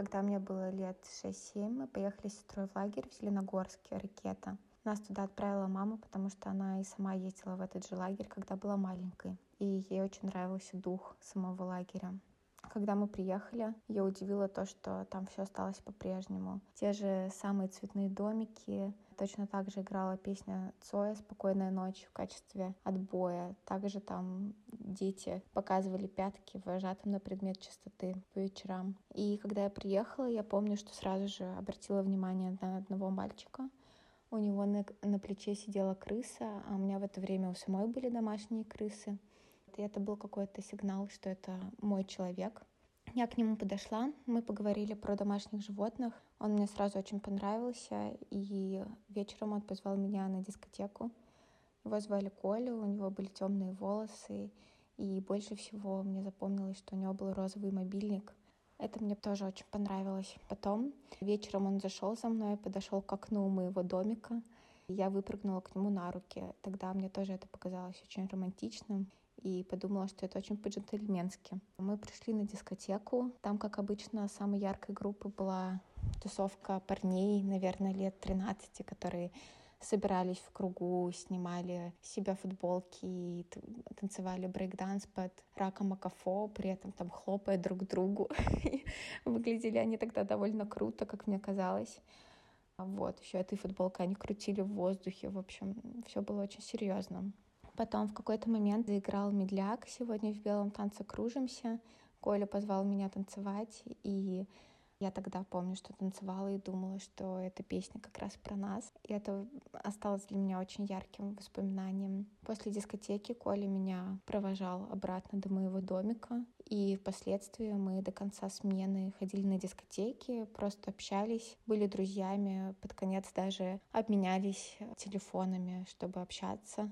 Когда мне было лет 6-7, мы поехали с сестрой в лагерь в Зеленогорске, ракета. Нас туда отправила мама, потому что она и сама ездила в этот же лагерь, когда была маленькой. И ей очень нравился дух самого лагеря. Когда мы приехали, я удивила то, что там все осталось по-прежнему. Те же самые цветные домики. Точно так же играла песня Цоя «Спокойная ночь» в качестве отбоя. Также там дети показывали пятки вожатым на предмет чистоты по вечерам. И когда я приехала, я помню, что сразу же обратила внимание на одного мальчика. У него на, на плече сидела крыса, а у меня в это время у самой были домашние крысы. И это был какой-то сигнал, что это мой человек. Я к нему подошла, мы поговорили про домашних животных. Он мне сразу очень понравился, и вечером он позвал меня на дискотеку. Его звали Коля, у него были темные волосы, и больше всего мне запомнилось, что у него был розовый мобильник. Это мне тоже очень понравилось. Потом вечером он зашел за мной, подошел к окну моего домика. Я выпрыгнула к нему на руки. Тогда мне тоже это показалось очень романтичным и подумала, что это очень по-джентльменски. Мы пришли на дискотеку. Там, как обычно, самой яркой группой была тусовка парней, наверное, лет 13, которые собирались в кругу, снимали себя футболки танцевали брейкданс под Рака Макафо, при этом там хлопая друг другу. Выглядели они тогда довольно круто, как мне казалось. Вот, еще этой футболкой они крутили в воздухе. В общем, все было очень серьезно. Потом в какой-то момент заиграл медляк. Сегодня в белом танце кружимся. Коля позвал меня танцевать, и я тогда помню, что танцевала и думала, что эта песня как раз про нас. И это осталось для меня очень ярким воспоминанием. После дискотеки Коля меня провожал обратно до моего домика. И впоследствии мы до конца смены ходили на дискотеки, просто общались, были друзьями, под конец даже обменялись телефонами, чтобы общаться.